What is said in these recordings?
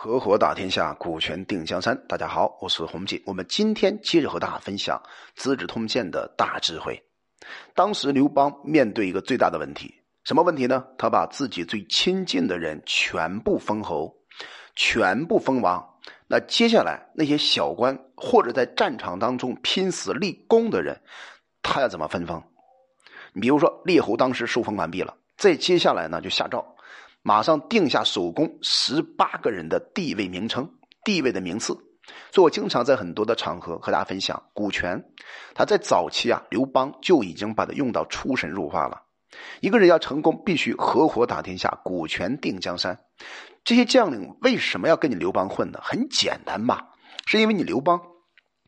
合伙打天下，股权定江山。大家好，我是洪锦。我们今天接着和大家分享《资治通鉴》的大智慧。当时刘邦面对一个最大的问题，什么问题呢？他把自己最亲近的人全部封侯，全部封王。那接下来那些小官或者在战场当中拼死立功的人，他要怎么分封？你比如说，列侯当时受封完毕了，再接下来呢，就下诏。马上定下首功十八个人的地位名称、地位的名次。所以我经常在很多的场合和大家分享股权。他在早期啊，刘邦就已经把它用到出神入化了。一个人要成功，必须合伙打天下，股权定江山。这些将领为什么要跟你刘邦混呢？很简单嘛，是因为你刘邦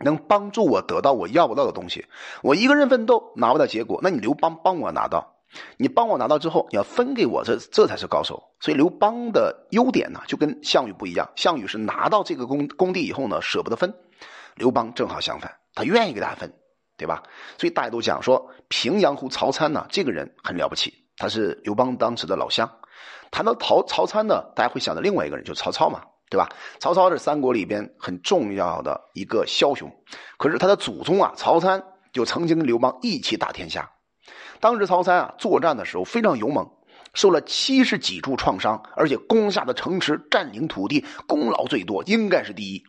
能帮助我得到我要不到的东西。我一个人奋斗拿不到结果，那你刘邦帮我拿到。你帮我拿到之后，你要分给我，这这才是高手。所以刘邦的优点呢，就跟项羽不一样。项羽是拿到这个工工地以后呢，舍不得分；刘邦正好相反，他愿意给大家分，对吧？所以大家都讲说，平阳侯曹参呢，这个人很了不起，他是刘邦当时的老乡。谈到曹曹参呢，大家会想到另外一个人，就是曹操嘛，对吧？曹操是三国里边很重要的一个枭雄，可是他的祖宗啊，曹参就曾经跟刘邦一起打天下。当时曹参啊作战的时候非常勇猛，受了七十几处创伤，而且攻下的城池、占领土地，功劳最多，应该是第一。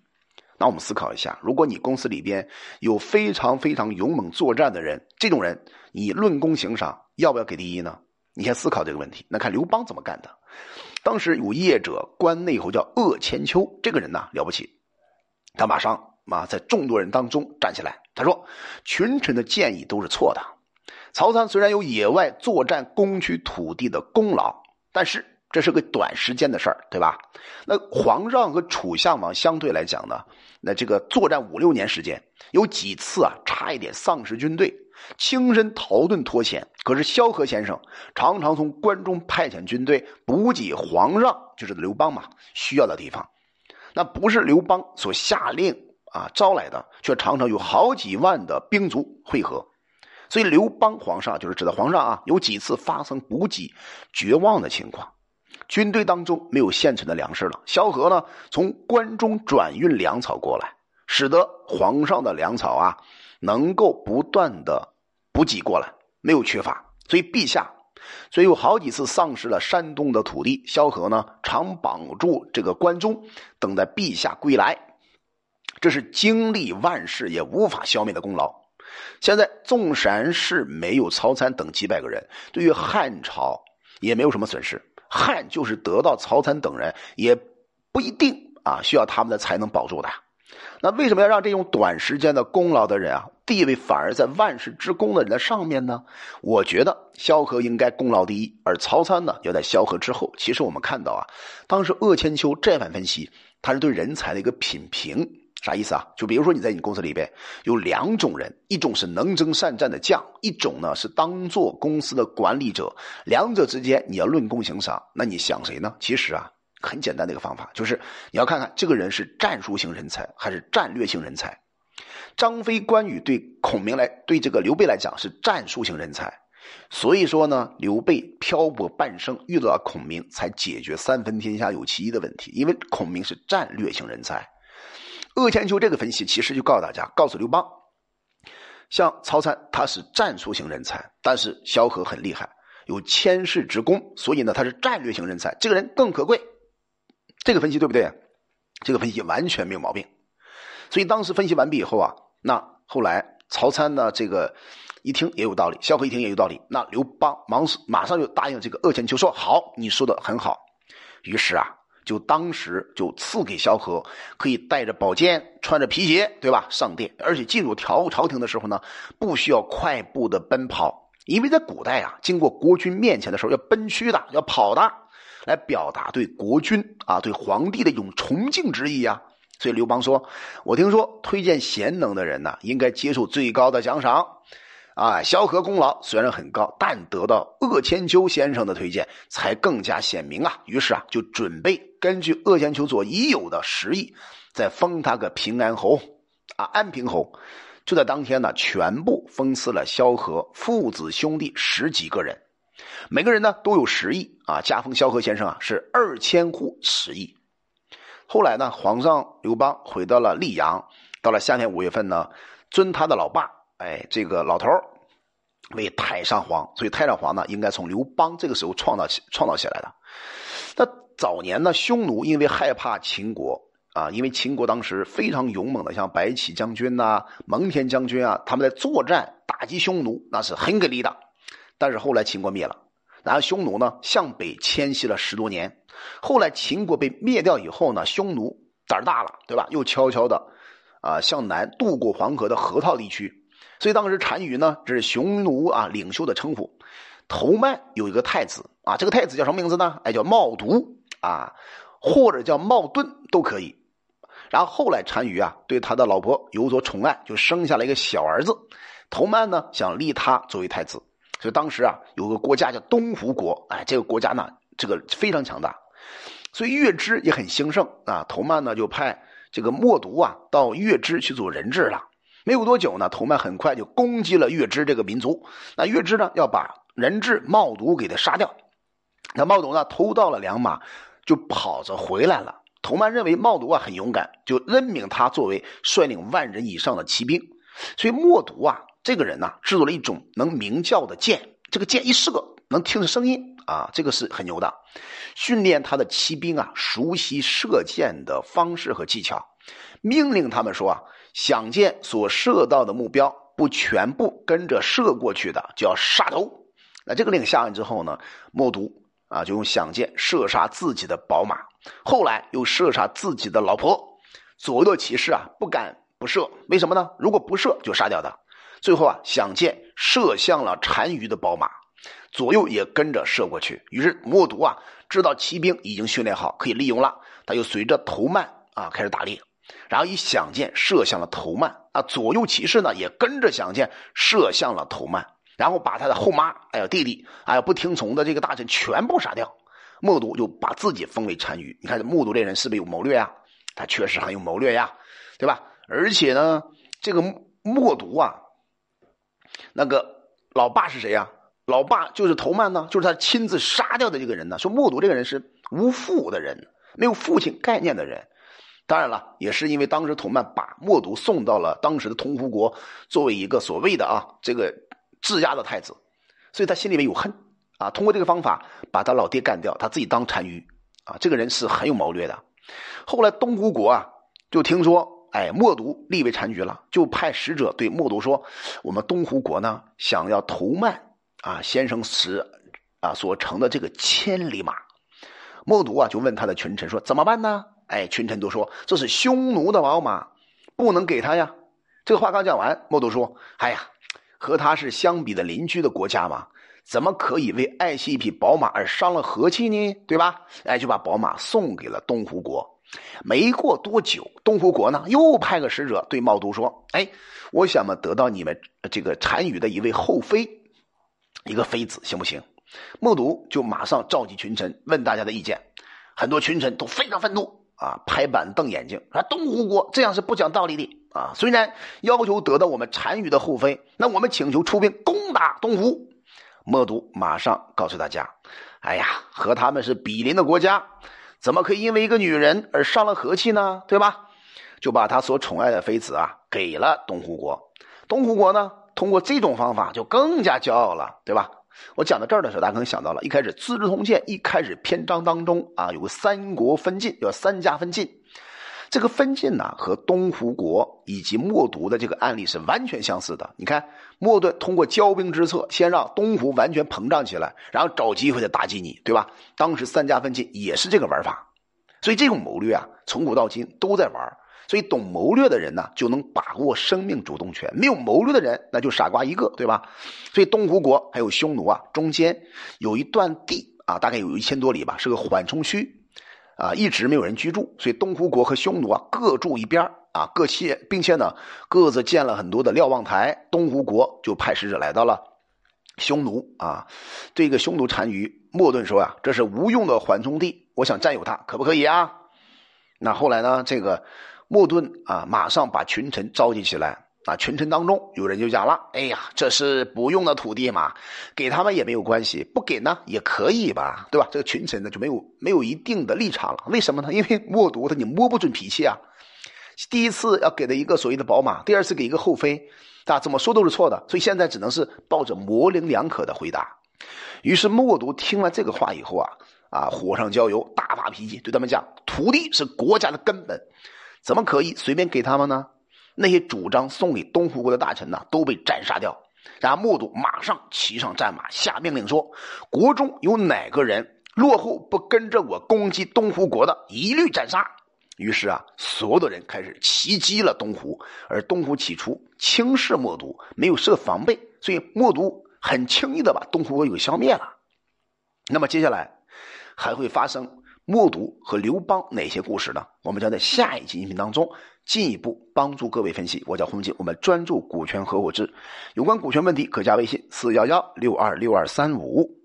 那我们思考一下，如果你公司里边有非常非常勇猛作战的人，这种人你论功行赏，要不要给第一呢？你先思考这个问题。那看刘邦怎么干的。当时有业者关内侯叫鄂千秋，这个人呢了不起，他马上啊在众多人当中站起来，他说：“群臣的建议都是错的。”曹参虽然有野外作战、攻取土地的功劳，但是这是个短时间的事儿，对吧？那皇上和楚相王相对来讲呢，那这个作战五六年时间，有几次啊，差一点丧失军队，轻身逃遁脱险。可是萧何先生常常从关中派遣军队补给皇上，就是刘邦嘛需要的地方。那不是刘邦所下令啊招来的，却常常有好几万的兵卒汇合。所以刘邦皇上就是指的皇上啊，有几次发生补给绝望的情况，军队当中没有现存的粮食了。萧何呢，从关中转运粮草过来，使得皇上的粮草啊能够不断的补给过来，没有缺乏。所以陛下，所以有好几次丧失了山东的土地。萧何呢，常绑住这个关中，等待陛下归来，这是经历万事也无法消灭的功劳。现在纵然是没有曹参等几百个人，对于汉朝也没有什么损失。汉就是得到曹参等人，也不一定啊需要他们的才能保住的。那为什么要让这种短时间的功劳的人啊，地位反而在万世之功的人的上面呢？我觉得萧何应该功劳第一，而曹参呢要在萧何之后。其实我们看到啊，当时鄂千秋这番分析，他是对人才的一个品评。啥意思啊？就比如说你在你公司里边有两种人，一种是能征善战的将，一种呢是当做公司的管理者。两者之间你要论功行赏，那你想谁呢？其实啊，很简单的一个方法，就是你要看看这个人是战术型人才还是战略性人才。张飞、关羽对孔明来，对这个刘备来讲是战术型人才，所以说呢，刘备漂泊半生遇到了孔明，才解决三分天下有其一的问题，因为孔明是战略性人才。鄂千秋这个分析其实就告诉大家，告诉刘邦，像曹参他是战术型人才，但是萧何很厉害，有千世之功，所以呢他是战略型人才，这个人更可贵。这个分析对不对？这个分析完全没有毛病。所以当时分析完毕以后啊，那后来曹参呢这个一听也有道理，萧何一听也有道理，那刘邦忙马上就答应这个鄂千秋说好，你说的很好。于是啊。就当时就赐给萧何，可以带着宝剑，穿着皮鞋，对吧？上殿，而且进入朝朝廷的时候呢，不需要快步的奔跑，因为在古代啊，经过国君面前的时候要奔趋的，要跑的，来表达对国君啊、对皇帝的一种崇敬之意啊。所以刘邦说：“我听说推荐贤能的人呢，应该接受最高的奖赏。”啊，萧何功劳虽然很高，但得到鄂千秋先生的推荐，才更加显明啊。于是啊，就准备根据鄂千秋所已有的实意，再封他个平安侯，啊，安平侯。就在当天呢，全部封赐了萧何父子兄弟十几个人，每个人呢都有十亿啊，加封萧何先生啊是二千户十亿。后来呢，皇上刘邦回到了溧阳，到了夏天五月份呢，尊他的老爸，哎，这个老头为太上皇，所以太上皇呢，应该从刘邦这个时候创造起创造起来的。那早年呢，匈奴因为害怕秦国啊，因为秦国当时非常勇猛的，像白起将军呐、蒙恬将军啊，他们在作战打击匈奴，那是很给力的。但是后来秦国灭了，然后匈奴呢向北迁徙了十多年。后来秦国被灭掉以后呢，匈奴胆儿大了，对吧？又悄悄的啊向南渡过黄河的河套地区。所以当时单于呢，这是匈奴啊领袖的称呼。头曼有一个太子啊，这个太子叫什么名字呢？哎，叫冒渎啊，或者叫冒顿都可以。然后后来单于啊对他的老婆有所宠爱，就生下了一个小儿子。头曼呢想立他作为太子，所以当时啊有个国家叫东胡国，哎，这个国家呢这个非常强大。所以月支也很兴盛啊。头曼呢就派这个默读啊到月支去做人质了。没有多久呢，头曼很快就攻击了月支这个民族。那月支呢要把人质冒毒给他杀掉。那冒毒呢偷到了良马，就跑着回来了。头曼认为冒毒啊很勇敢，就任命他作为率领万人以上的骑兵。所以默读啊这个人呢制作了一种能鸣叫的箭，这个箭一射能听着声音啊，这个是很牛的。训练他的骑兵啊，熟悉射箭的方式和技巧，命令他们说啊，响箭所射到的目标不全部跟着射过去的，就要杀头。那这个令下完之后呢，默读啊就用响箭射杀自己的宝马，后来又射杀自己的老婆。左右骑士啊不敢不射，为什么呢？如果不射就杀掉他。最后啊，响箭射向了单于的宝马。左右也跟着射过去，于是默读啊知道骑兵已经训练好，可以利用了，他又随着头曼啊开始打猎，然后以响箭射向了头曼啊，左右骑士呢也跟着响箭射向了头曼，然后把他的后妈还有弟弟还有不听从的这个大臣全部杀掉，默读就把自己封为单于。你看默读这人是不是有谋略呀？他确实很有谋略呀，对吧？而且呢，这个默读啊，那个老爸是谁呀？老爸就是头曼呢，就是他亲自杀掉的这个人呢。说默读这个人是无父的人，没有父亲概念的人。当然了，也是因为当时头曼把默读送到了当时的通胡国，作为一个所谓的啊这个质押的太子，所以他心里面有恨啊。通过这个方法把他老爹干掉，他自己当单于啊。这个人是很有谋略的。后来东胡国啊就听说，哎，默读立为单于了，就派使者对默读说：“我们东胡国呢想要头曼。”啊，先生使啊所乘的这个千里马，默读啊就问他的群臣说怎么办呢？哎，群臣都说这是匈奴的宝马，不能给他呀。这个话刚讲完，默读说：哎呀，和他是相比的邻居的国家嘛，怎么可以为爱惜一匹宝马而伤了和气呢？对吧？哎，就把宝马送给了东胡国。没过多久，东胡国呢又派个使者对茂都说：哎，我想嘛得到你们这个单于的一位后妃。一个妃子行不行？默读就马上召集群臣问大家的意见，很多群臣都非常愤怒啊，拍板瞪眼睛，说东吴国这样是不讲道理的啊！虽然要求得到我们单于的后妃，那我们请求出兵攻打东吴。默读马上告诉大家：“哎呀，和他们是比邻的国家，怎么可以因为一个女人而伤了和气呢？对吧？”就把他所宠爱的妃子啊给了东胡国。东胡国呢？通过这种方法就更加骄傲了，对吧？我讲到这儿的时候，大家可能想到了，一开始《资治通鉴》一开始篇章当中啊，有个三国分晋，叫三家分晋。这个分晋呢，和东胡国以及默读的这个案例是完全相似的。你看，默顿通过骄兵之策，先让东胡完全膨胀起来，然后找机会再打击你，对吧？当时三家分晋也是这个玩法，所以这种谋略啊，从古到今都在玩。所以，懂谋略的人呢，就能把握生命主动权；没有谋略的人，那就傻瓜一个，对吧？所以，东胡国还有匈奴啊，中间有一段地啊，大概有一千多里吧，是个缓冲区，啊，一直没有人居住。所以，东胡国和匈奴啊，各住一边啊，各切，并且呢，各自建了很多的瞭望台。东胡国就派使者来到了匈奴啊，这个匈奴单于莫顿说啊，这是无用的缓冲地，我想占有它，可不可以啊？那后来呢，这个。莫顿啊，马上把群臣召集起来啊，群臣当中有人就讲了：“哎呀，这是不用的土地嘛，给他们也没有关系，不给呢也可以吧，对吧？”这个群臣呢就没有没有一定的立场了。为什么呢？因为默读他你摸不准脾气啊。第一次要给的一个所谓的宝马，第二次给一个后妃，啊，怎么说都是错的。所以现在只能是抱着模棱两可的回答。于是默读听了这个话以后啊，啊，火上浇油，大发脾气，对他们讲：“土地是国家的根本，怎么可以随便给他们呢？”那些主张送给东湖国的大臣呢，都被斩杀掉。然后默读马上骑上战马，下命令说：“国中有哪个人落后不跟着我攻击东湖国的，一律斩杀。”于是啊，所有的人开始袭击了东湖。而东湖起初轻视默读，没有设防备，所以默读很轻易的把东湖国给消灭了。那么接下来还会发生？默读和刘邦哪些故事呢？我们将在下一集音频当中进一步帮助各位分析。我叫洪锦，我们专注股权合伙制，有关股权问题可加微信四幺幺六二六二三五。